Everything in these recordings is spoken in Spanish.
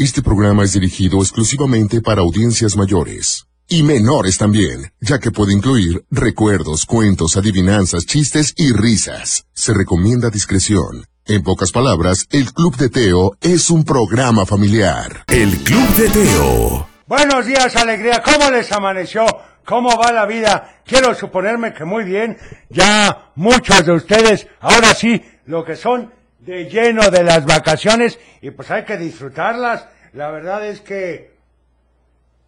Este programa es dirigido exclusivamente para audiencias mayores. Y menores también, ya que puede incluir recuerdos, cuentos, adivinanzas, chistes y risas. Se recomienda discreción. En pocas palabras, el Club de Teo es un programa familiar. El Club de Teo. Buenos días, alegría. ¿Cómo les amaneció? ¿Cómo va la vida? Quiero suponerme que muy bien. Ya muchos de ustedes, ahora sí, lo que son de lleno de las vacaciones y pues hay que disfrutarlas. La verdad es que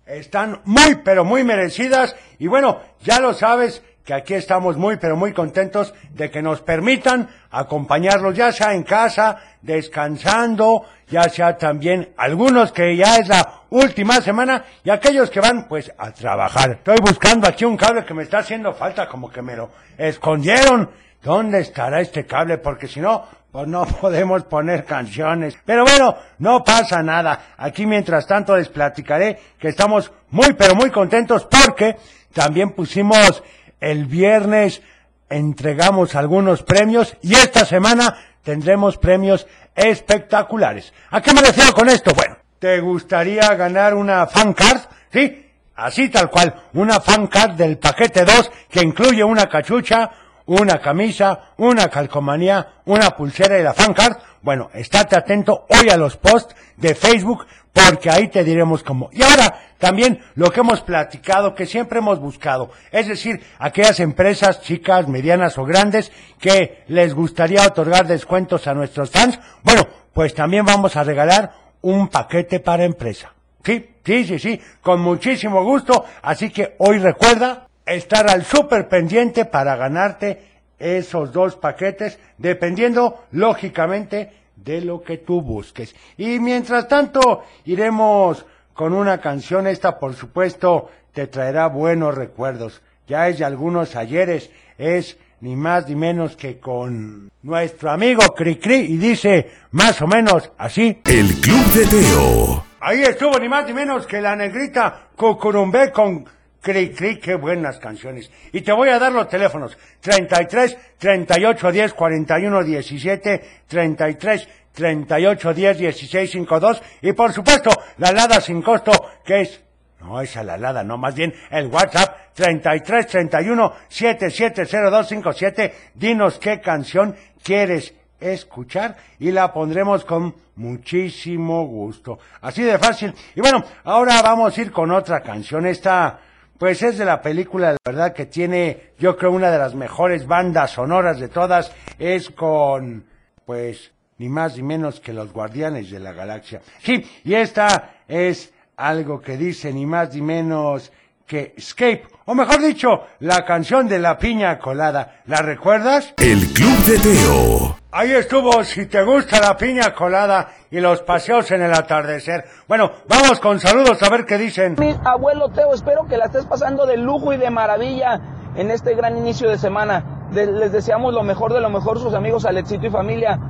están muy, pero muy merecidas. Y bueno, ya lo sabes que aquí estamos muy, pero muy contentos de que nos permitan acompañarlos, ya sea en casa, descansando, ya sea también algunos que ya es la última semana y aquellos que van pues a trabajar. Estoy buscando aquí un cable que me está haciendo falta, como que me lo escondieron. ¿Dónde estará este cable? Porque si no, pues no podemos poner canciones. Pero bueno, no pasa nada. Aquí mientras tanto les platicaré que estamos muy pero muy contentos porque también pusimos el viernes, entregamos algunos premios y esta semana tendremos premios espectaculares. ¿A qué me refiero con esto? Bueno, ¿te gustaría ganar una fan card? ¿Sí? Así tal cual, una fan card del paquete 2 que incluye una cachucha, una camisa, una calcomanía, una pulsera y la fan card. Bueno, estate atento hoy a los posts de Facebook porque ahí te diremos cómo. Y ahora también lo que hemos platicado, que siempre hemos buscado, es decir, aquellas empresas chicas, medianas o grandes que les gustaría otorgar descuentos a nuestros fans, bueno, pues también vamos a regalar un paquete para empresa. Sí, sí, sí, sí, con muchísimo gusto. Así que hoy recuerda estar al súper pendiente para ganarte esos dos paquetes, dependiendo, lógicamente, de lo que tú busques. Y mientras tanto, iremos con una canción. Esta, por supuesto, te traerá buenos recuerdos. Ya es de algunos ayeres. Es ni más ni menos que con nuestro amigo Cricri y dice más o menos así. El Club de Teo. Ahí estuvo ni más ni menos que la negrita Cucurumbé con Cri Cri, qué buenas canciones. Y te voy a dar los teléfonos. 33 38 10 41 17 33 38 10 16 52 y por supuesto la Lada sin costo que es no, esa la Lada, no, más bien el WhatsApp 33 31 770257. Dinos qué canción quieres escuchar y la pondremos con muchísimo gusto. Así de fácil. Y bueno, ahora vamos a ir con otra canción. Esta, pues es de la película, la verdad que tiene, yo creo, una de las mejores bandas sonoras de todas. Es con, pues, ni más ni menos que los Guardianes de la Galaxia. Sí, y esta es algo que dice ni más ni menos que Escape, o mejor dicho, la canción de la piña colada. ¿La recuerdas? El Club de Teo. Ahí estuvo, si te gusta la piña colada y los paseos en el atardecer. Bueno, vamos con saludos a ver qué dicen. Mi abuelo Teo, espero que la estés pasando de lujo y de maravilla en este gran inicio de semana. De- les deseamos lo mejor de lo mejor sus amigos Alexito y familia.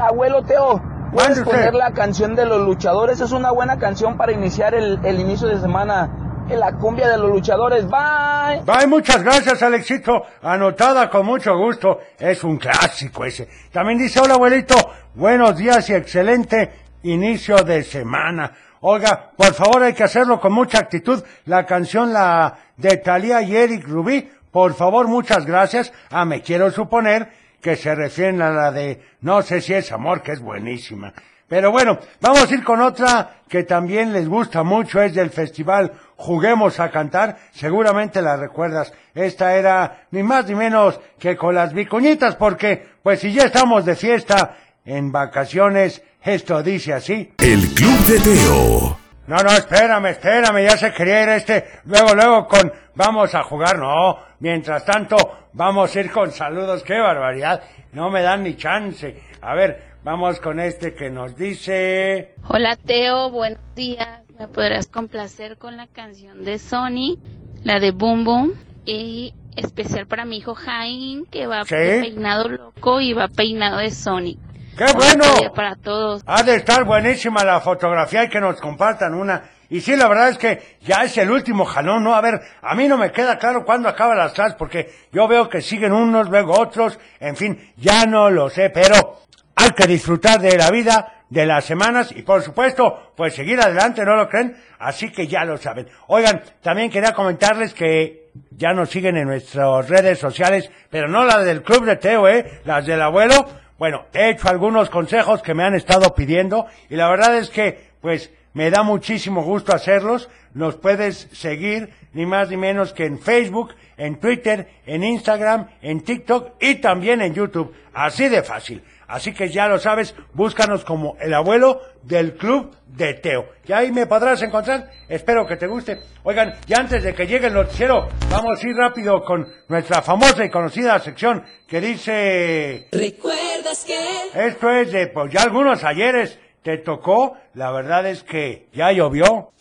Abuelo Teo, puedes poner la canción de los luchadores. Es una buena canción para iniciar el, el inicio de semana. La cumbia de los luchadores. Bye. Bye, muchas gracias, Alexito. Anotada con mucho gusto. Es un clásico ese. También dice, hola, abuelito. Buenos días y excelente inicio de semana. Oiga, por favor, hay que hacerlo con mucha actitud. La canción, la de Thalía y Eric Rubí. Por favor, muchas gracias. Ah, me quiero suponer que se refieren a la de No sé si es amor, que es buenísima. Pero bueno, vamos a ir con otra que también les gusta mucho, es del festival Juguemos a Cantar, seguramente la recuerdas. Esta era ni más ni menos que con las vicuñitas, porque pues si ya estamos de fiesta en vacaciones, esto dice así. El Club de Teo. No, no, espérame, espérame, ya se quería ir este, luego, luego con, vamos a jugar, no, mientras tanto, vamos a ir con saludos, qué barbaridad, no me dan ni chance. A ver, vamos con este que nos dice, Hola Teo, buenos días. Me podrás complacer con la canción de Sony, la de Boom Boom, y especial para mi hijo Jaime, que va ¿Sí? peinado loco y va peinado de Sony. ¡qué bueno! Para todos. Ha de estar buenísima la fotografía y que nos compartan una. Y sí, la verdad es que ya es el último jalón, ¿no? A ver, a mí no me queda claro cuándo acaban las clases, porque yo veo que siguen unos, luego otros, en fin, ya no lo sé, pero hay que disfrutar de la vida, de las semanas y por supuesto, pues seguir adelante, ¿no lo creen? Así que ya lo saben. Oigan, también quería comentarles que ya nos siguen en nuestras redes sociales, pero no las del Club de Teo, ¿eh? Las del abuelo. Bueno, he hecho algunos consejos que me han estado pidiendo y la verdad es que, pues, me da muchísimo gusto hacerlos. Nos puedes seguir ni más ni menos que en Facebook, en Twitter, en Instagram, en TikTok y también en YouTube. Así de fácil. Así que ya lo sabes, búscanos como el abuelo del Club de Teo. Y ahí me podrás encontrar. Espero que te guste. Oigan, y antes de que llegue el noticiero, vamos a ir rápido con nuestra famosa y conocida sección que dice... ¿Recuerdas que? Esto es de, pues ya algunos ayeres te tocó. La verdad es que ya llovió.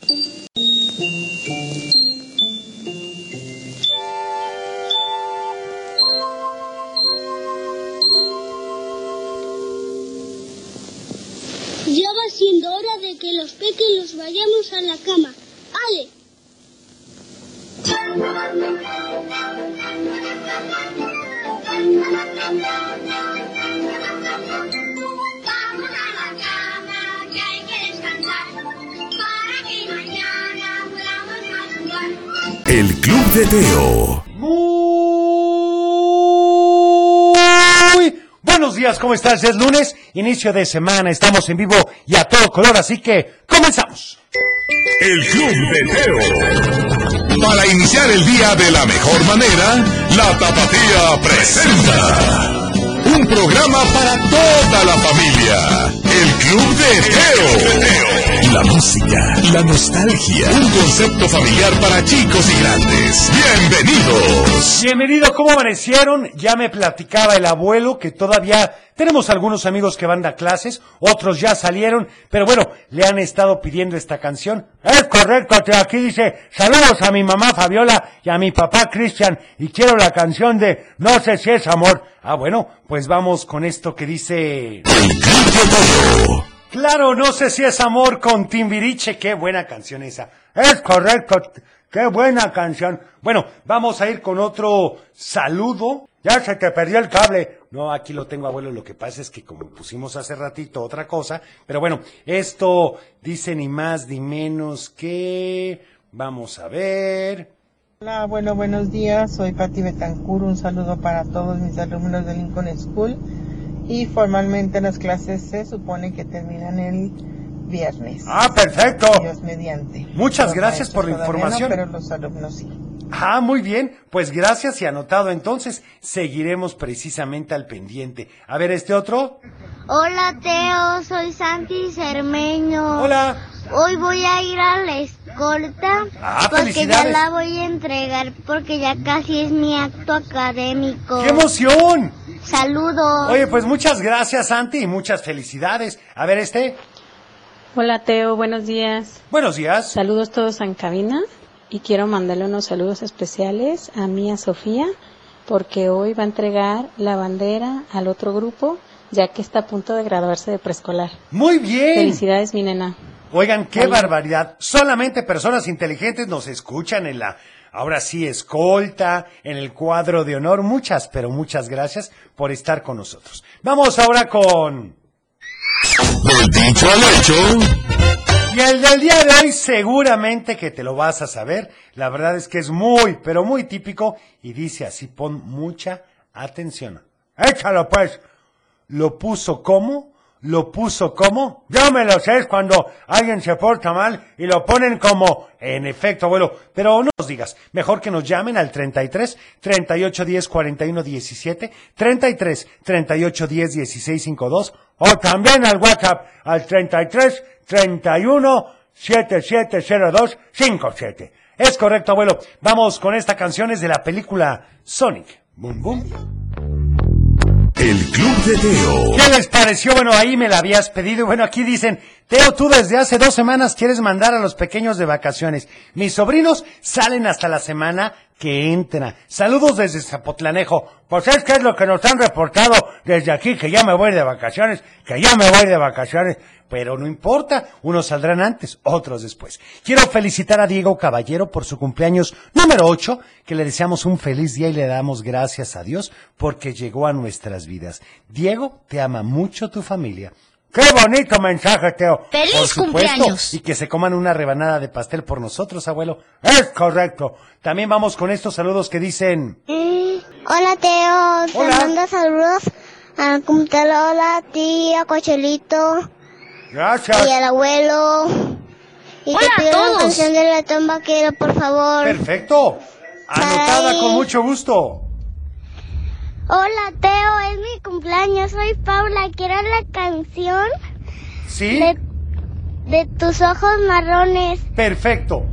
Los pequeños vayamos a la cama. ¡Ale! Vamos a la cama, que hay que descansar, para que mañana podamos madrugar. El Club de Teo. Días, ¿cómo estás? Es lunes, inicio de semana, estamos en vivo y a todo color, así que comenzamos. El Club de Teo. Para iniciar el día de la mejor manera, la Tapatía presenta un programa para toda la familia. El Club Teo. La música, la nostalgia, un concepto familiar para chicos y grandes. Bienvenidos. Bienvenido, ¿cómo amanecieron? Ya me platicaba el abuelo que todavía tenemos algunos amigos que van a clases, otros ya salieron, pero bueno, le han estado pidiendo esta canción. Es correcto, aquí dice, saludos a mi mamá Fabiola y a mi papá Cristian, y quiero la canción de No sé si es amor. Ah, bueno, pues vamos con esto que dice... Claro, no sé si es amor con Timbiriche. Qué buena canción esa. Es correcto. Qué buena canción. Bueno, vamos a ir con otro saludo. Ya se te perdió el cable. No, aquí lo tengo, abuelo. Lo que pasa es que como pusimos hace ratito otra cosa. Pero bueno, esto dice ni más ni menos que... Vamos a ver. Hola, bueno, buenos días. Soy Patti Betancur. Un saludo para todos mis alumnos de Lincoln School. Y formalmente las clases se supone que terminan el viernes. Ah, perfecto. Dios mediante. Muchas Los gracias por la información. No, pero los alumnos sí. Ah, muy bien. Pues gracias y anotado entonces. Seguiremos precisamente al pendiente. A ver, este otro. Hola Teo, soy Santi Cermeño. Hola. Hoy voy a ir a la escolta Ah, porque ya la voy a entregar porque ya casi es mi acto académico. ¡Qué emoción! Saludos. Oye, pues muchas gracias, Santi, y muchas felicidades. A ver, este. Hola Teo, buenos días. Buenos días. Saludos todos en cabina y quiero mandarle unos saludos especiales a Mía Sofía porque hoy va a entregar la bandera al otro grupo ya que está a punto de graduarse de preescolar. Muy bien. Felicidades mi nena. Oigan, qué barbaridad. Solamente personas inteligentes nos escuchan en la, ahora sí, escolta, en el cuadro de honor. Muchas, pero muchas gracias por estar con nosotros. Vamos ahora con... Dicho al hecho, Y el del día de hoy seguramente que te lo vas a saber. La verdad es que es muy, pero muy típico y dice así, pon mucha atención. Échalo pues. Lo puso como, lo puso como. Yo me lo sé es cuando alguien se porta mal y lo ponen como, en efecto, abuelo. Pero no nos digas, mejor que nos llamen al 33 38 10 41 17, 33 38 10 16 52 o también al WhatsApp al 33 31 7702 57. Es correcto, abuelo. Vamos con esta canción, es de la película Sonic. Boom, boom. El Club de Teo. ¿Qué les pareció? Bueno, ahí me la habías pedido. Bueno, aquí dicen, Teo, tú desde hace dos semanas quieres mandar a los pequeños de vacaciones. Mis sobrinos salen hasta la semana que entra. Saludos desde Zapotlanejo. Pues es que es lo que nos han reportado desde aquí, que ya me voy de vacaciones, que ya me voy de vacaciones. Pero no importa, unos saldrán antes, otros después. Quiero felicitar a Diego Caballero por su cumpleaños número 8, que le deseamos un feliz día y le damos gracias a Dios porque llegó a nuestras vidas. Diego, te ama mucho tu familia. Qué bonito mensaje, Teo. ¡Feliz Por supuesto, cumpleaños! Y que se coman una rebanada de pastel por nosotros, abuelo. Es correcto. También vamos con estos saludos que dicen... Hola Teo, Hola. te mando saludos a Hola, tía, Cochelito Gracias. y al abuelo. Y Hola te a todos. la canción de ratón vaquero, por favor. Perfecto. Anotada Bye. con mucho gusto. Hola Teo, es mi cumpleaños, soy Paula. Quiero la canción ¿Sí? de, de tus ojos marrones. Perfecto.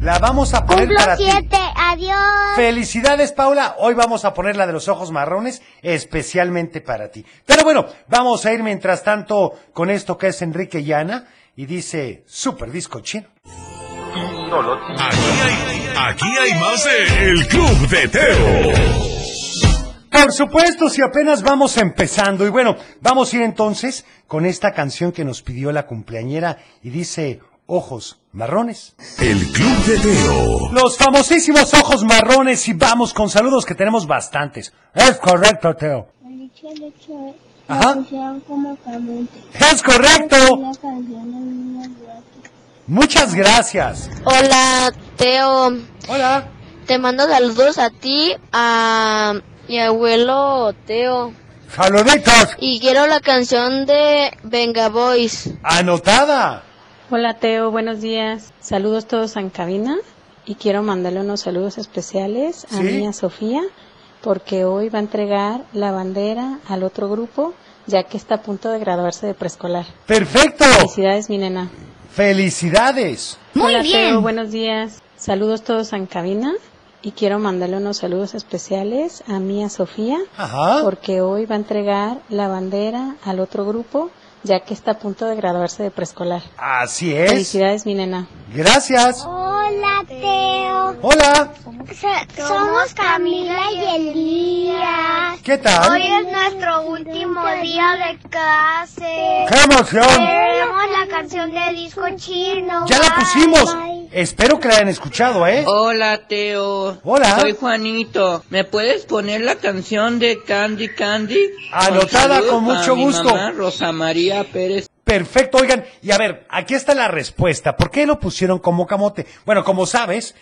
La vamos a poner Cumplo para ti. siete, adiós. Felicidades, Paula. Hoy vamos a poner la de los ojos marrones especialmente para ti. Pero bueno, vamos a ir mientras tanto con esto que es Enrique Llana y dice Super Disco Chino. Aquí hay, aquí hay más de El Club de Teo. Por supuesto, si apenas vamos empezando. Y bueno, vamos a ir entonces con esta canción que nos pidió la cumpleañera y dice Ojos Marrones. El Club de Teo. Los famosísimos ojos marrones y vamos con saludos que tenemos bastantes. Es correcto, Teo. Ajá. Es correcto. Muchas gracias. Hola, Teo. Hola. Te mando saludos a ti, a mi abuelo Teo. Saluditos. Y quiero la canción de Venga Boys. Anotada. Hola Teo, buenos días. Saludos todos en cabina y quiero mandarle unos saludos especiales a ¿Sí? mi a Sofía porque hoy va a entregar la bandera al otro grupo ya que está a punto de graduarse de preescolar. Perfecto. Felicidades mi nena. Felicidades. Muy Hola bien. Teo, buenos días. Saludos todos en cabina y quiero mandarle unos saludos especiales a mi a Sofía Ajá. porque hoy va a entregar la bandera al otro grupo ya que está a punto de graduarse de preescolar. Así es. Felicidades mi nena. Gracias. Hola Teo. Hola. So- somos Camila y Elías. ¿Qué tal? Hoy es nuestro último día de clase. ¡Qué emoción! Queremos la canción de disco chino. Ya la pusimos. bye. Espero que la hayan escuchado, ¿eh? Hola, Teo. Hola. Soy Juanito. ¿Me puedes poner la canción de Candy Candy? Anotada con mucho gusto. mamá, Rosa María Pérez. Perfecto, oigan, y a ver, aquí está la respuesta. ¿Por qué lo pusieron como camote? Bueno, como sabes,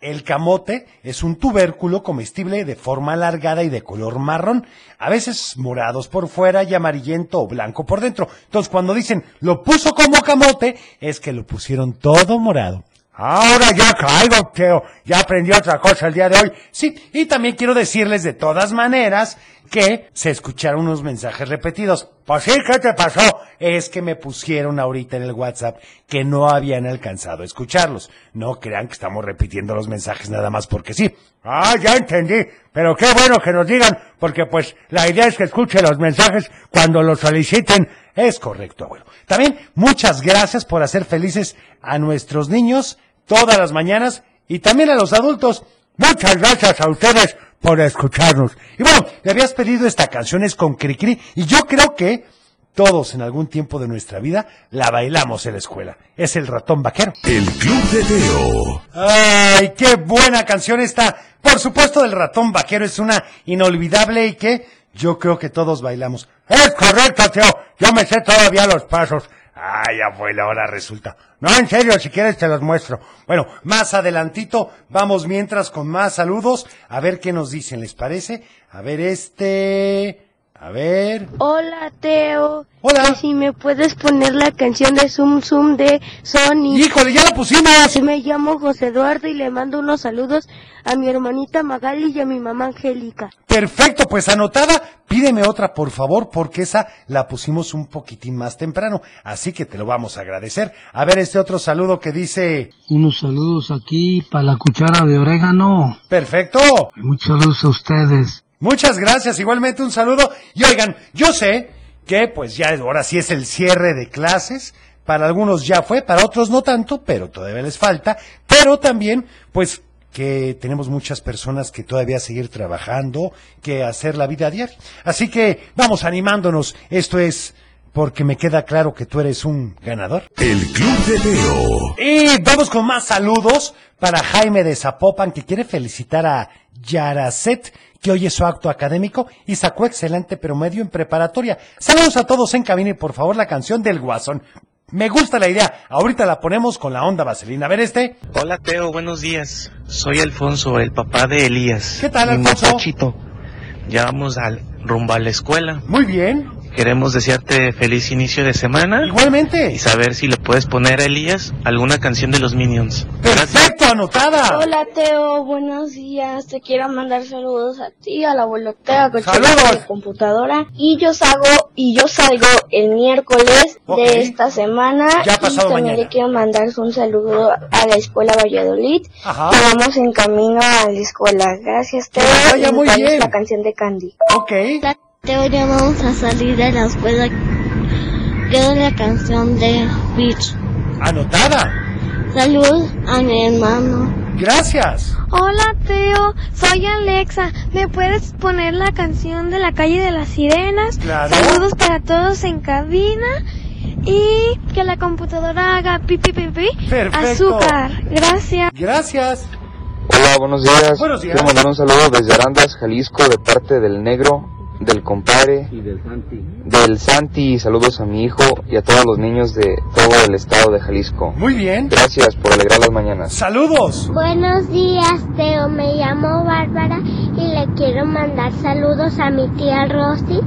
el camote es un tubérculo comestible de forma alargada y de color marrón, a veces morados por fuera y amarillento o blanco por dentro. Entonces, cuando dicen lo puso como camote, es que lo pusieron todo morado. Ahora ya caigo, Teo. Ya aprendí otra cosa el día de hoy. Sí, y también quiero decirles de todas maneras que se escucharon unos mensajes repetidos. Pues sí, ¿qué te pasó? Es que me pusieron ahorita en el WhatsApp que no habían alcanzado a escucharlos. No crean que estamos repitiendo los mensajes nada más porque sí. Ah, ya entendí. Pero qué bueno que nos digan, porque pues la idea es que escuche los mensajes cuando los soliciten. Es correcto, abuelo. También muchas gracias por hacer felices a nuestros niños todas las mañanas y también a los adultos. Muchas gracias a ustedes por escucharnos. Y bueno, le habías pedido esta canción es con Cricri y yo creo que todos en algún tiempo de nuestra vida la bailamos en la escuela. Es el ratón vaquero. El Club de Teo. ¡Ay, qué buena canción esta! Por supuesto, el ratón vaquero es una inolvidable y que yo creo que todos bailamos. Es correcto, Teo. Yo me sé todavía los pasos. Ay, abuela, ahora resulta. No, en serio, si quieres te los muestro. Bueno, más adelantito, vamos mientras con más saludos. A ver qué nos dicen, ¿les parece? A ver, este... A ver... Hola, Teo. Hola. Si me puedes poner la canción de Zoom Zoom de Sony. ¡Híjole, ya la pusimos! Me llamo José Eduardo y le mando unos saludos a mi hermanita Magali y a mi mamá Angélica. Perfecto, pues anotada, pídeme otra por favor, porque esa la pusimos un poquitín más temprano, así que te lo vamos a agradecer. A ver este otro saludo que dice, Unos saludos aquí para la cuchara de orégano. perfecto, Y muchos saludos a ustedes. muchas gracias, igualmente un saludo. Y oigan, yo sé que pues ya ahora sí es el cierre de clases, para algunos ya fue, para otros no tanto, pero todavía les falta, pero también pues que tenemos muchas personas que todavía seguir trabajando, que hacer la vida diaria. Así que vamos animándonos. Esto es porque me queda claro que tú eres un ganador. El Club de Teo. Y vamos con más saludos para Jaime de Zapopan, que quiere felicitar a Yaracet, que hoy es su acto académico y sacó excelente promedio en preparatoria. Saludos a todos en cabina y por favor la canción del Guasón. Me gusta la idea. Ahorita la ponemos con la onda vaselina. A ver este. Hola Teo, buenos días. Soy Alfonso, el papá de Elías. ¿Qué tal, Alfonso? muchachito. Ya vamos al, rumbo a la escuela. Muy bien. Queremos desearte feliz inicio de semana. Igualmente. Y saber si le puedes poner a Elías alguna canción de los Minions. Perfecto, anotada. Hola Teo, buenos días. Te quiero mandar saludos a ti, al abuelo Teo, que ¡Saludos! de computadora. Y yo salgo, y yo salgo el miércoles de esta semana. Ya y pasado también mañana. le quiero mandar un saludo a la escuela Valladolid. Ajá. Vamos en camino a la escuela. Gracias Teo. Que vaya y muy bien. la canción de Candy. Ok. Teo, ya vamos a salir de la escuela. Quiero la canción de Beach. Anotada. Salud a mi hermano. Gracias. Hola Teo, soy Alexa. ¿Me puedes poner la canción de la calle de las sirenas? Claro. Saludos para todos en cabina y que la computadora haga pipi pipi. Perfecto. Azúcar. Gracias. Gracias. Hola, buenos días. Buenos días. Quiero mandar un saludo desde Arandas, Jalisco, de parte del Negro, del compadre, del Santi. y saludos a mi hijo y a todos los niños de todo el estado de Jalisco. Muy bien. Gracias por alegrar las mañanas. Saludos. Buenos días, Teo. Me llamo Bárbara y le quiero mandar saludos a mi tía Rosy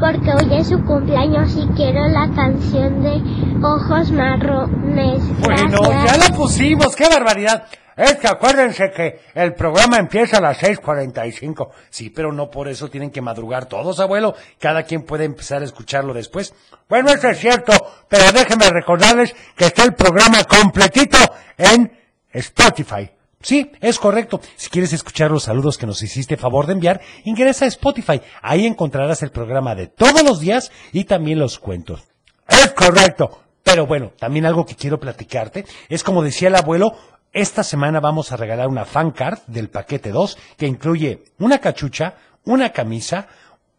porque hoy es su cumpleaños y quiero la canción de Ojos Marrones. Bueno, Gracias. ya la pusimos, qué barbaridad. Es que acuérdense que el programa empieza a las 6.45. Sí, pero no por eso tienen que madrugar todos, abuelo. Cada quien puede empezar a escucharlo después. Bueno, eso es cierto, pero déjenme recordarles que está el programa completito en Spotify. Sí, es correcto. Si quieres escuchar los saludos que nos hiciste favor de enviar, ingresa a Spotify. Ahí encontrarás el programa de todos los días y también los cuentos. Es correcto. Pero bueno, también algo que quiero platicarte es como decía el abuelo, esta semana vamos a regalar una fan card del paquete 2 que incluye una cachucha, una camisa,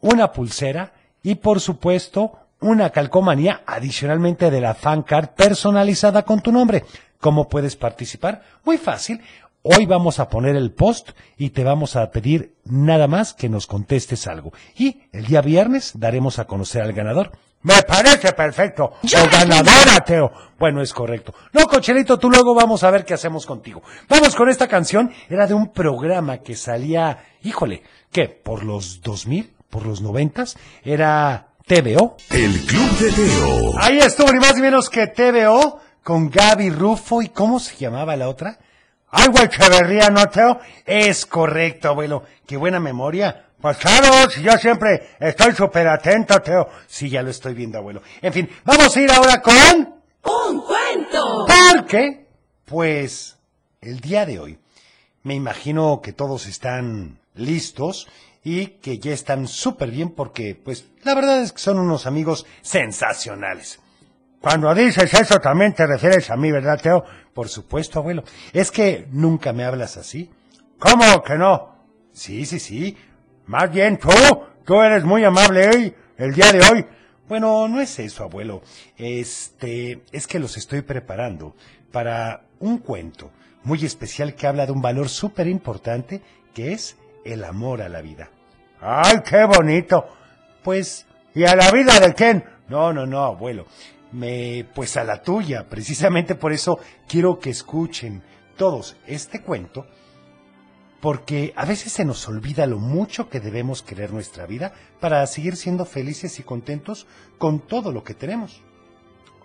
una pulsera y por supuesto una calcomanía adicionalmente de la fan card personalizada con tu nombre. ¿Cómo puedes participar? Muy fácil. Hoy vamos a poner el post y te vamos a pedir nada más que nos contestes algo. Y el día viernes daremos a conocer al ganador. Me parece perfecto. O ganadora, Teo. Bueno, es correcto. No, Cochelito, tú luego vamos a ver qué hacemos contigo. Vamos con esta canción. Era de un programa que salía, híjole, ¿qué? ¿Por los 2000? ¿Por los 90? Era TVO. El Club de Teo. Ahí estuvo ni más ni menos que TVO con Gaby Rufo y ¿cómo se llamaba la otra? Algo Echeverría, ¿no, Teo? Es correcto, abuelo. Qué buena memoria. Pues claro, si yo siempre estoy súper atento, Teo. Sí, ya lo estoy viendo, abuelo. En fin, vamos a ir ahora con... ¡Un cuento! ¿Por qué? Pues el día de hoy me imagino que todos están listos y que ya están súper bien porque, pues, la verdad es que son unos amigos sensacionales. Cuando dices eso también te refieres a mí, ¿verdad, Teo? Por supuesto, abuelo. Es que nunca me hablas así. ¿Cómo que no? Sí, sí, sí. Más bien tú, tú eres muy amable hoy, el día de hoy. Bueno, no es eso, abuelo. Este, es que los estoy preparando para un cuento muy especial que habla de un valor súper importante que es el amor a la vida. ¡Ay, qué bonito! Pues, ¿y a la vida de quién? No, no, no, abuelo. Me, pues a la tuya. Precisamente por eso quiero que escuchen todos este cuento porque a veces se nos olvida lo mucho que debemos querer nuestra vida para seguir siendo felices y contentos con todo lo que tenemos.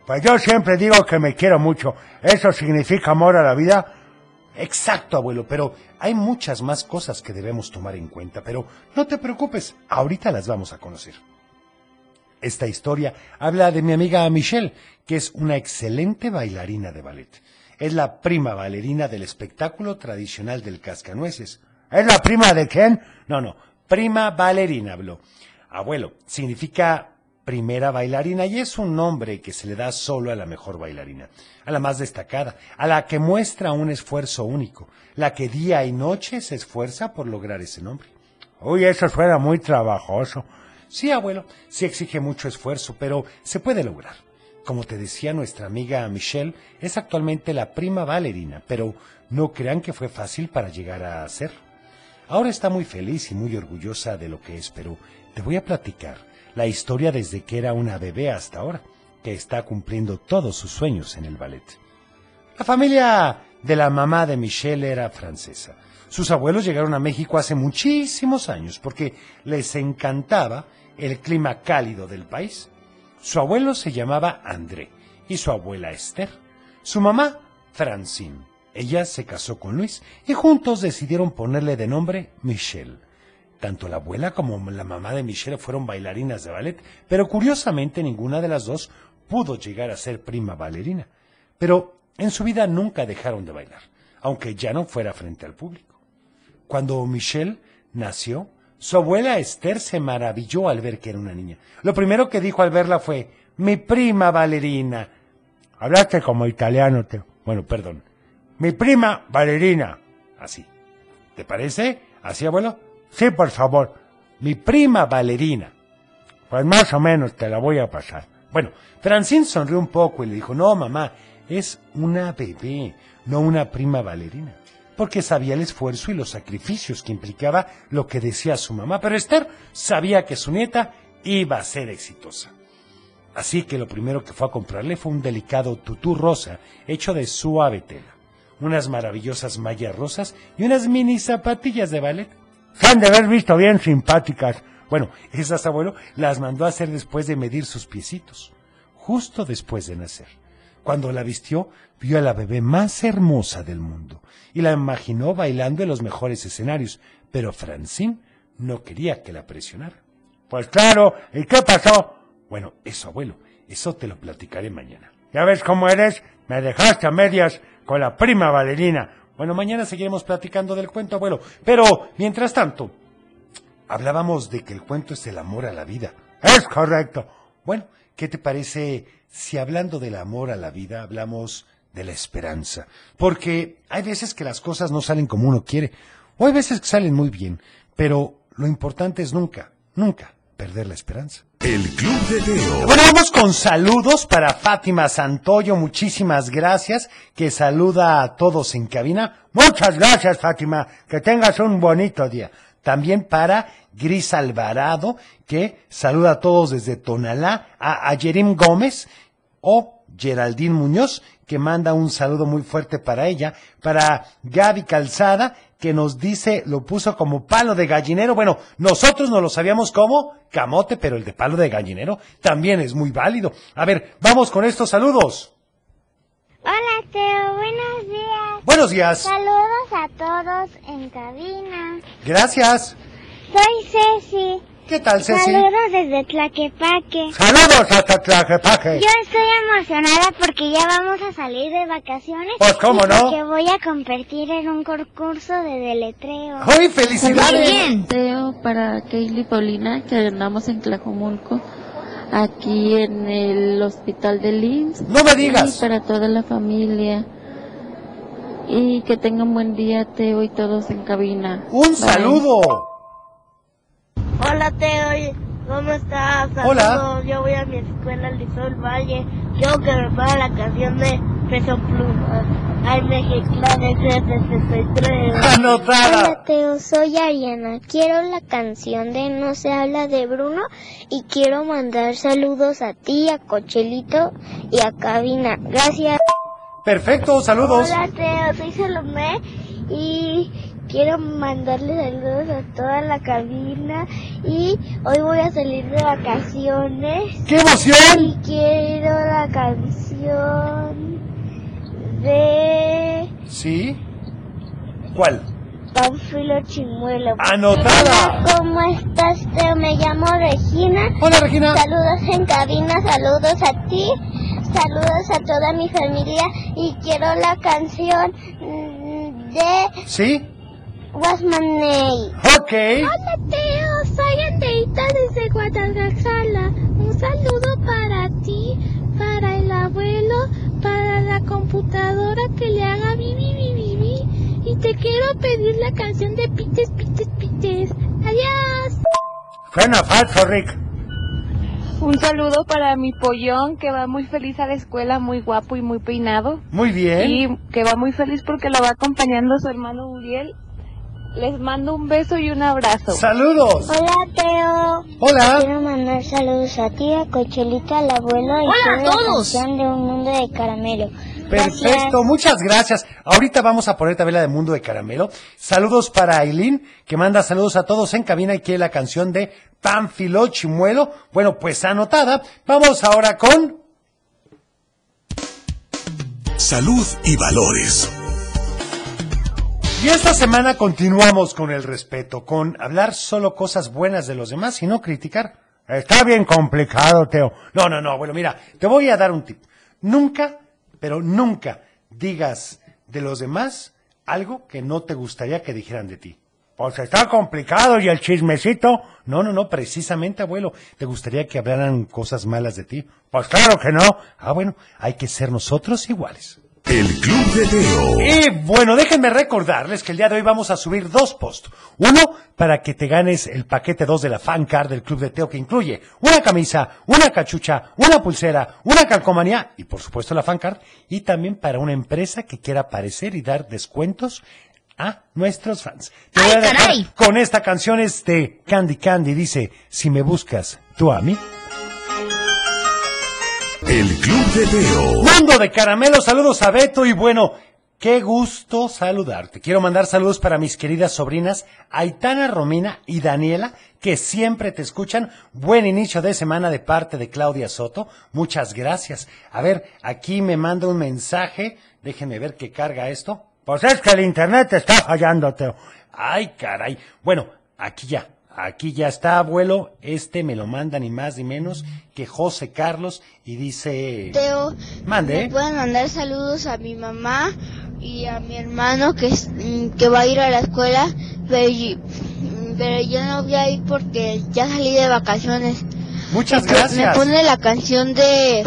Pues yo siempre digo que me quiero mucho. ¿Eso significa amor a la vida? Exacto, abuelo, pero hay muchas más cosas que debemos tomar en cuenta, pero no te preocupes, ahorita las vamos a conocer. Esta historia habla de mi amiga Michelle, que es una excelente bailarina de ballet. Es la prima bailarina del espectáculo tradicional del cascanueces. ¿Es la prima de quién? No, no, prima bailarina, habló. Abuelo, significa primera bailarina y es un nombre que se le da solo a la mejor bailarina, a la más destacada, a la que muestra un esfuerzo único, la que día y noche se esfuerza por lograr ese nombre. Uy, eso suena muy trabajoso. Sí, abuelo, sí exige mucho esfuerzo, pero se puede lograr. Como te decía nuestra amiga Michelle, es actualmente la prima bailarina, pero no crean que fue fácil para llegar a ser. Ahora está muy feliz y muy orgullosa de lo que es, pero te voy a platicar la historia desde que era una bebé hasta ahora, que está cumpliendo todos sus sueños en el ballet. La familia de la mamá de Michelle era francesa. Sus abuelos llegaron a México hace muchísimos años porque les encantaba el clima cálido del país. Su abuelo se llamaba André y su abuela Esther. Su mamá, Francine. Ella se casó con Luis y juntos decidieron ponerle de nombre Michelle. Tanto la abuela como la mamá de Michelle fueron bailarinas de ballet, pero curiosamente ninguna de las dos pudo llegar a ser prima bailarina. Pero en su vida nunca dejaron de bailar, aunque ya no fuera frente al público. Cuando Michelle nació, su abuela Esther se maravilló al ver que era una niña. Lo primero que dijo al verla fue, mi prima bailarina. Hablaste como italiano, te... bueno, perdón. Mi prima bailarina. Así. ¿Te parece? ¿Así, abuelo? Sí, por favor. Mi prima bailarina. Pues más o menos te la voy a pasar. Bueno, Francine sonrió un poco y le dijo, no, mamá, es una bebé, no una prima bailarina. Porque sabía el esfuerzo y los sacrificios que implicaba lo que decía su mamá. Pero Esther sabía que su nieta iba a ser exitosa. Así que lo primero que fue a comprarle fue un delicado tutú rosa hecho de suave tela, unas maravillosas mallas rosas y unas mini zapatillas de ballet. Se han de haber visto bien simpáticas. Bueno, esas abuelo las mandó a hacer después de medir sus piecitos, justo después de nacer. Cuando la vistió, vio a la bebé más hermosa del mundo y la imaginó bailando en los mejores escenarios, pero Francine no quería que la presionara. Pues claro, ¿y qué pasó? Bueno, eso, abuelo, eso te lo platicaré mañana. ¿Ya ves cómo eres? Me dejaste a medias con la prima bailarina. Bueno, mañana seguiremos platicando del cuento, abuelo. Pero, mientras tanto, hablábamos de que el cuento es el amor a la vida. Es correcto. Bueno, ¿qué te parece si hablando del amor a la vida hablamos de la esperanza? Porque hay veces que las cosas no salen como uno quiere, o hay veces que salen muy bien, pero lo importante es nunca, nunca perder la esperanza. El Club de Teo. Bueno, vamos con saludos para Fátima Santoyo. Muchísimas gracias. Que saluda a todos en cabina. Muchas gracias, Fátima. Que tengas un bonito día. También para Gris Alvarado, que saluda a todos desde Tonalá. A, a Yerim Gómez o Geraldine Muñoz, que manda un saludo muy fuerte para ella. Para Gaby Calzada, que nos dice, lo puso como palo de gallinero. Bueno, nosotros no lo sabíamos como camote, pero el de palo de gallinero también es muy válido. A ver, vamos con estos saludos. Hola Teo, buenos días. Buenos días. Saludos a todos en cabina. Gracias. Soy Ceci. ¿Qué tal, Ceci? Saludos desde Tlaquepaque. Saludos hasta Tlaquepaque. Yo estoy emocionada porque ya vamos a salir de vacaciones. Pues, ¿cómo y no? Porque voy a competir en un concurso de deletreo. ¡Ay, felicidades! Muy Teo para Kaylee Paulina, que andamos en Tlajomulco, aquí en el hospital de Lins. ¡No me digas! Y para toda la familia. Y que tengan buen día, Teo, y todos en cabina. ¡Un Bye. saludo! Hola Teo, ¿cómo estás? Hola. Saludos, Yo voy a mi escuela Lisol Valle. Quiero que me ponga la canción de Peso Pluma. Ay, Mexiclán, F63. Hola Teo, soy Ariana. Quiero la canción de No se habla de Bruno y quiero mandar saludos a ti, a Cochelito y a Cabina. Gracias. Perfecto, saludos. Hola Teo, soy Salomé y quiero mandarle saludos a toda la cabina y hoy voy a salir de vacaciones. ¡Qué emoción! Y quiero la canción de ¿Sí? ¿Cuál? Panfilo Chimuelo. Anotada. Hola, ¿cómo estás, Teo? Me llamo Regina. Hola, Regina. Saludos en cabina, saludos a ti, saludos a toda mi familia y quiero la canción mm, de ¿Sí? What's My Name. Ok. Hola Teo, soy Andeita desde Guadalajara. Un saludo para ti, para el abuelo, para la computadora que le haga bi bi bi. Y te quiero pedir la canción de Pites Pites Pites. Adiós. Suena falso, Rick. Un saludo para mi pollón que va muy feliz a la escuela, muy guapo y muy peinado. Muy bien. Y que va muy feliz porque lo va acompañando su hermano Uriel. Les mando un beso y un abrazo. Saludos. Hola, Teo. Hola. Quiero mandar saludos a ti, a Cochelita, al abuelo y Hola a la todos. canción de Un Mundo de Caramelo. Perfecto, muchas gracias. Ahorita vamos a poner tabela de Mundo de Caramelo. Saludos para Aileen, que manda saludos a todos en cabina y quiere la canción de Pánfilo Chimuelo. Bueno, pues anotada. Vamos ahora con... Salud y valores. Y esta semana continuamos con el respeto, con hablar solo cosas buenas de los demás y no criticar. Está bien complicado, Teo. No, no, no. Bueno, mira, te voy a dar un tip. Nunca, pero nunca digas de los demás algo que no te gustaría que dijeran de ti. Pues está complicado y el chismecito. No, no, no, precisamente, abuelo. ¿Te gustaría que hablaran cosas malas de ti? Pues claro que no. Ah, bueno, hay que ser nosotros iguales. El Club de Teo. Y bueno, déjenme recordarles que el día de hoy vamos a subir dos posts. Uno, para que te ganes el paquete 2 de la fan card del Club de Teo, que incluye una camisa, una cachucha, una pulsera, una calcomanía y por supuesto la fan card. Y también para una empresa que quiera aparecer y dar descuentos a nuestros fans. Te voy ¡Ay, a dejar con esta canción es de Candy Candy. Dice, si me buscas, tú a mí. El Club de Teo. Mundo de caramelo, saludos a Beto y bueno, qué gusto saludarte. Quiero mandar saludos para mis queridas sobrinas Aitana, Romina y Daniela, que siempre te escuchan. Buen inicio de semana de parte de Claudia Soto. Muchas gracias. A ver, aquí me manda un mensaje. Déjenme ver qué carga esto. Pues es que el internet está fallando, Teo. Ay, caray. Bueno, aquí ya. Aquí ya está, abuelo. Este me lo manda ni más ni menos que José Carlos y dice... Teo, Mande. ¿me pueden mandar saludos a mi mamá y a mi hermano que, es- mm, que va a ir a la escuela? Pero, mm, pero yo no voy a ir porque ya salí de vacaciones. Muchas gracias. Me pone la canción de,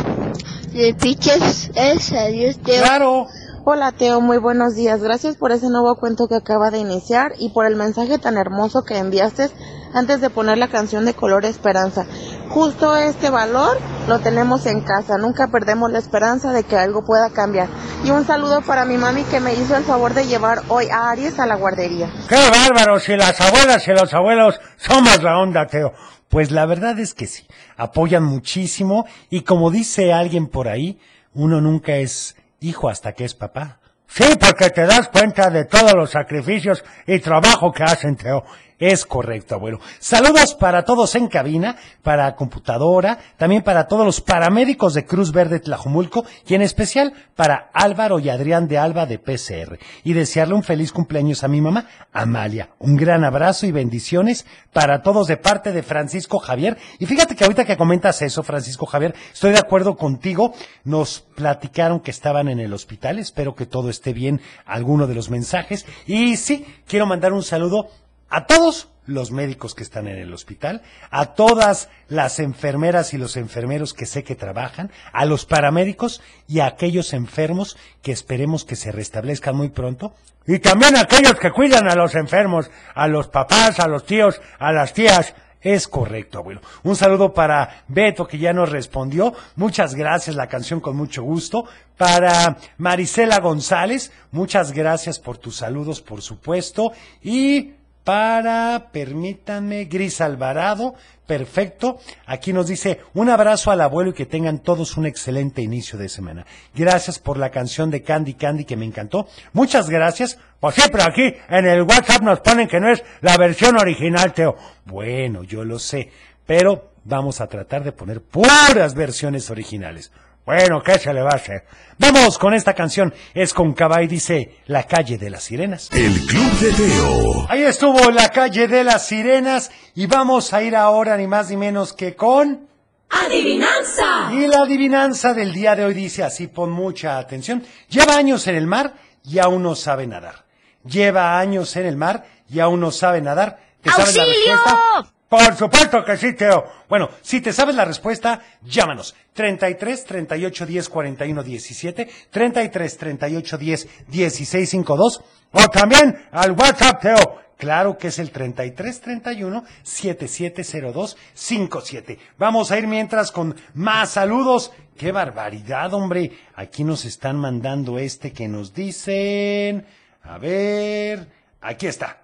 de Pitches. Es, adiós, Teo. Claro. Hola Teo, muy buenos días. Gracias por ese nuevo cuento que acaba de iniciar y por el mensaje tan hermoso que enviaste antes de poner la canción de Color Esperanza. Justo este valor lo tenemos en casa. Nunca perdemos la esperanza de que algo pueda cambiar. Y un saludo para mi mami que me hizo el favor de llevar hoy a Aries a la guardería. ¡Qué bárbaro! Si las abuelas y los abuelos somos la onda, Teo. Pues la verdad es que sí, apoyan muchísimo y como dice alguien por ahí, uno nunca es hijo hasta que es papá. Sí, porque te das cuenta de todos los sacrificios y trabajo que hacen, Teo. Es correcto, abuelo. Saludos para todos en cabina, para computadora, también para todos los paramédicos de Cruz Verde Tlajumulco y en especial para Álvaro y Adrián de Alba de PCR. Y desearle un feliz cumpleaños a mi mamá, Amalia. Un gran abrazo y bendiciones para todos de parte de Francisco Javier. Y fíjate que ahorita que comentas eso, Francisco Javier, estoy de acuerdo contigo. Nos platicaron que estaban en el hospital. Espero que todo esté bien, alguno de los mensajes. Y sí, quiero mandar un saludo a todos los médicos que están en el hospital, a todas las enfermeras y los enfermeros que sé que trabajan, a los paramédicos y a aquellos enfermos que esperemos que se restablezcan muy pronto. Y también a aquellos que cuidan a los enfermos, a los papás, a los tíos, a las tías. Es correcto, abuelo. Un saludo para Beto, que ya nos respondió. Muchas gracias, la canción con mucho gusto. Para Marisela González, muchas gracias por tus saludos, por supuesto. Y para, permítanme, Gris Alvarado, perfecto. Aquí nos dice un abrazo al abuelo y que tengan todos un excelente inicio de semana. Gracias por la canción de Candy Candy que me encantó. Muchas gracias. Pues siempre aquí en el WhatsApp nos ponen que no es la versión original, Teo. Bueno, yo lo sé, pero vamos a tratar de poner puras versiones originales. Bueno, ¿qué se le va a hacer? Vamos con esta canción. Es con Cabay, dice La calle de las sirenas. El Club de Teo. Ahí estuvo La calle de las sirenas y vamos a ir ahora ni más ni menos que con... ¡Adivinanza! Y la adivinanza del día de hoy dice así, pon mucha atención. Lleva años en el mar y aún no sabe nadar. Lleva años en el mar y aún no sabe nadar. ¿Te sabes la ¡Auxilio! respuesta? Por supuesto que sí, Teo. Bueno, si te sabes la respuesta, llámanos. 33 38 10 41 17, 33 38 10 16 52, o también al WhatsApp, Teo. Claro que es el 3331 770257. Vamos a ir mientras con más saludos. ¡Qué barbaridad, hombre! Aquí nos están mandando este que nos dicen. A ver, aquí está.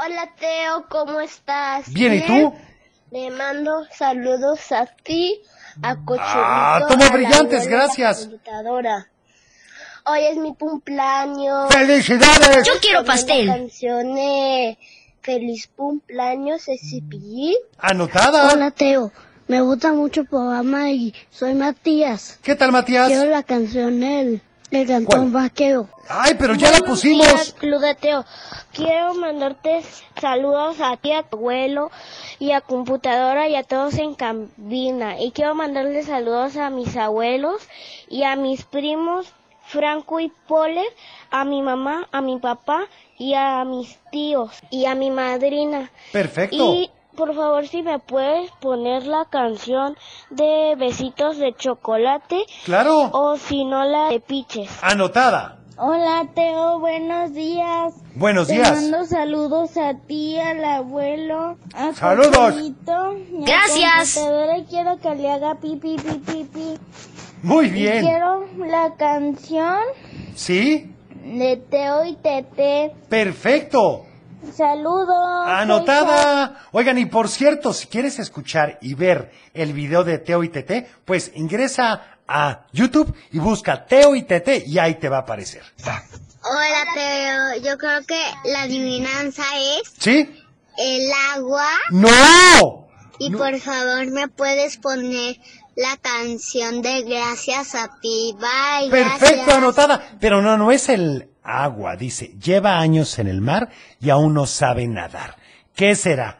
Hola Teo, ¿cómo estás? Bien, ¿y tú? Le mando saludos a ti, a Cochurito. Ah, toma brillantes, gracias. Hoy es mi cumpleaños. ¡Felicidades! Yo quiero pastel. Feliz cumpleaños Cepillín. Anotada. Hola Teo, me gusta mucho el programa y soy Matías. ¿Qué tal, Matías? Quiero la canción del, del cantón vaquero. Ay, pero ya la pusimos. días, Club de Teo. Quiero mandarte saludos a ti, a tu abuelo y a computadora y a todos en cabina. Y quiero mandarle saludos a mis abuelos y a mis primos Franco y Pole, a mi mamá, a mi papá y a mis tíos y a mi madrina. Perfecto. Y por favor, si me puedes poner la canción de Besitos de Chocolate. Claro. O si no, la de Piches. Anotada. Hola Teo, buenos días. Buenos Te días. mando saludos a ti, al abuelo, a Saludos. A Gracias. y quiero que le haga pi pi pi pi pi. Muy Y bien. quiero la canción ¿Sí? de Teo y Tete. Perfecto. Saludos. Anotada. Oigan, y por cierto, si quieres escuchar y ver el video de Teo y Tete, pues ingresa a YouTube y busca Teo y Tete y ahí te va a aparecer. Hola Teo, yo creo que la adivinanza es ¿Sí? el agua. ¡No! Y por favor me puedes poner la canción de Gracias a ti. Bye. Perfecto, gracias. anotada. Pero no, no es el agua, dice. Lleva años en el mar y aún no sabe nadar. ¿Qué será?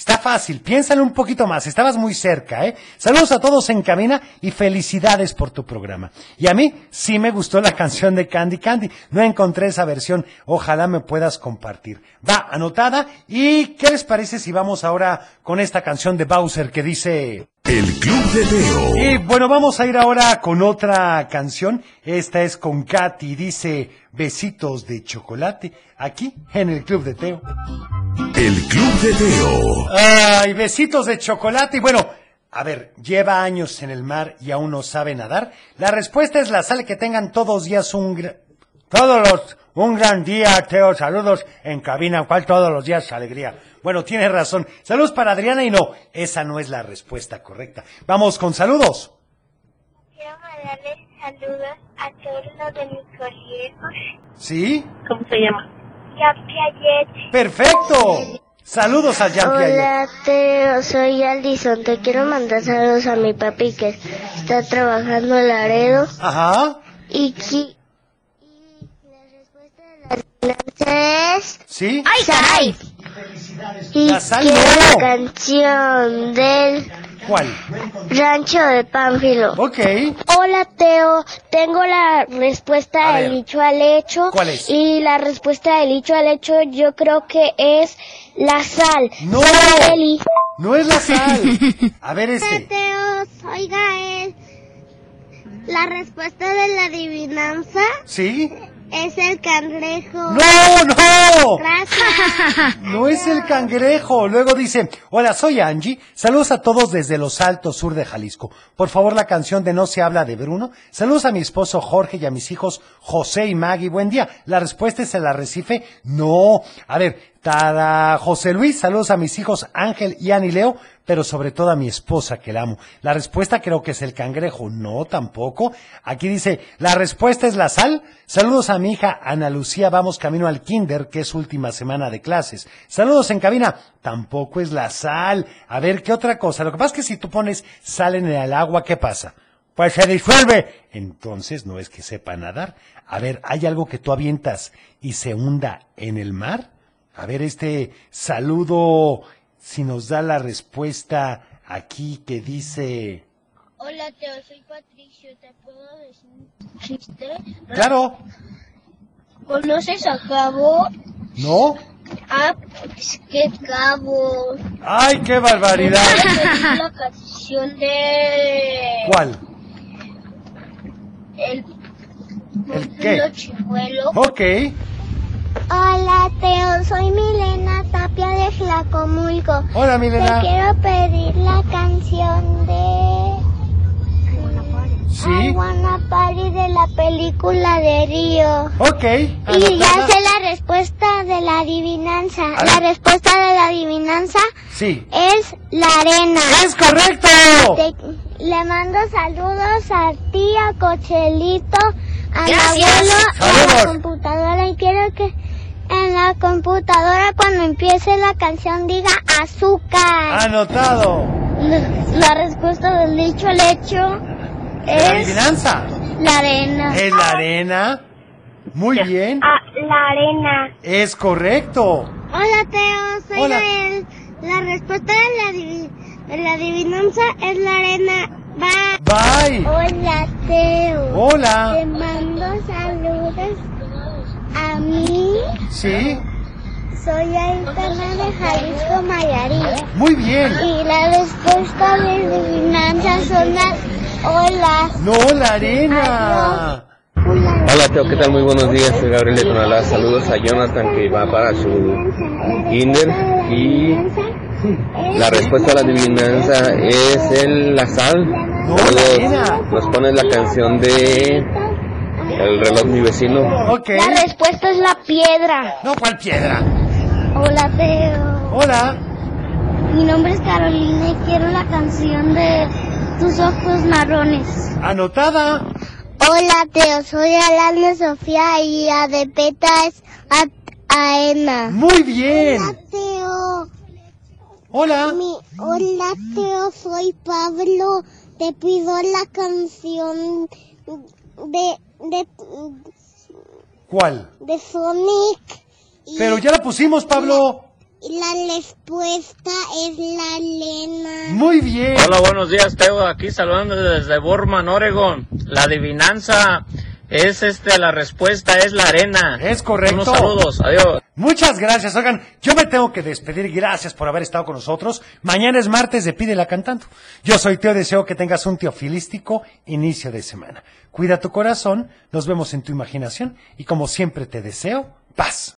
Está fácil, piénsalo un poquito más, estabas muy cerca, ¿eh? Saludos a todos en cabina y felicidades por tu programa. Y a mí sí me gustó la canción de Candy Candy, no encontré esa versión, ojalá me puedas compartir. Va, anotada, ¿y qué les parece si vamos ahora con esta canción de Bowser que dice... El Club de Teo. Y bueno, vamos a ir ahora con otra canción. Esta es con Katy, dice Besitos de chocolate, aquí en el Club de Teo. El Club de Teo. Ay, besitos de chocolate. Y bueno, a ver, lleva años en el mar y aún no sabe nadar. La respuesta es la sal que tengan todos días un todos los un gran día, Teo. Saludos en cabina. ¿Cuál todos los días? Alegría. Bueno, tiene razón. Saludos para Adriana y no, esa no es la respuesta correcta. Vamos con saludos. Quiero mandarles saludos a todos los de mi colegio. ¿Sí? ¿Cómo se llama? Ya Piaget. Perfecto. Saludos a Jean Piaget. Hola Teo, soy Aldison. Te quiero mandar saludos a mi papi que está trabajando en Laredo. Ajá. Y, qui- y la respuesta es... ¿Sí? ¡Ay, caray! Y La sal quiero no. la canción del ¿Cuál? Rancho de Pánfilo. Ok. Hola Teo, tengo la respuesta del dicho al hecho. ¿Cuál es? Y la respuesta del dicho al hecho yo creo que es la sal. No. Eli. No es la sal. A ver este. Teo, soy Gael. La respuesta de la adivinanza ¿Sí? Es el cangrejo. ¡No, no! Gracias. No es el cangrejo. Luego dice, hola, soy Angie. Saludos a todos desde los Altos Sur de Jalisco. Por favor, la canción de No se habla de Bruno. Saludos a mi esposo Jorge y a mis hijos José y Maggie. Buen día. La respuesta es el arrecife. No. A ver, tada José Luis. Saludos a mis hijos Ángel y Ani Leo, pero sobre todo a mi esposa que la amo. La respuesta creo que es el cangrejo. No, tampoco. Aquí dice, la respuesta es la sal. Saludos a mi hija Ana Lucía. Vamos camino al kinder, que es última semana de clases. Saludos en cabina. Tampoco es la sal. A ver, ¿qué otra cosa? Lo que pasa es que si tú pones sal en el agua, ¿qué pasa? Pues se disuelve. Entonces no es que sepa nadar. A ver, ¿hay algo que tú avientas y se hunda en el mar? A ver, este saludo, si nos da la respuesta aquí que dice... Hola Teo, soy Patricio. ¿Te puedo decir un chiste? Claro, ¿Conoces a Cabo? ¿no? Ah, es que Cabo. ¡Ay, qué barbaridad! la canción de... ¿Cuál? El ¿El qué? Chimuelo. Ok. Hola, Teo. Soy Milena Tapia de Flacomulco. Hola, Milena. Te quiero pedir la canción de... Sí. I Wanna Party de la película de Río. Ok. Y ya sé la respuesta de la adivinanza. A La ver. respuesta de la adivinanza Sí. es la arena. ¡Es correcto! Te- le mando saludos a ti, a Cochelito, al abuelo, y a la computadora. Y quiero que en la computadora cuando empiece la canción diga azúcar. Anotado. La, la respuesta del dicho al hecho ¿La es adivinanza? la arena. ¿Es la arena? Muy bien. Ah, la arena. Es correcto. Hola, Teo. Soy Hola. Noel. La respuesta de la, adivi- de la adivinanza es la arena. Bye. Bye. Hola, Teo. Hola. Te mando saludos a mí. Sí. Soy Aitana de Jalisco, Mayarí. Muy bien. Y la respuesta de la adivinanza son las olas. No, la arena. Hola Teo, ¿qué tal? Muy buenos días, soy Gabriel de Tonalá. Saludos a Jonathan que va para su kinder y la respuesta a la adivinanza es el la sal. Nos pones la canción de El reloj mi vecino. La respuesta es la piedra. No, ¿cuál piedra? Hola, Teo. Hola. Mi nombre es Carolina y quiero la canción de Tus ojos marrones. Anotada. Hola, Teo. Soy Alana Sofía y a de Peta es a Aena. Muy bien. Hola, Teo. Hola. Mi, hola, Teo. Soy Pablo. Te pido la canción de, de, ¿Cuál? de Sonic. Y- Pero ya la pusimos, Pablo. Y la respuesta es la Lena. Muy bien. Hola, buenos días, Teo. Aquí saludando desde Borman, Oregon. La adivinanza es este, la respuesta es la arena. Es correcto. Unos saludos, adiós. Muchas gracias. Oigan, yo me tengo que despedir. Gracias por haber estado con nosotros. Mañana es martes de Pídela Cantando. Yo soy Teo. Deseo que tengas un teofilístico inicio de semana. Cuida tu corazón. Nos vemos en tu imaginación. Y como siempre te deseo, paz.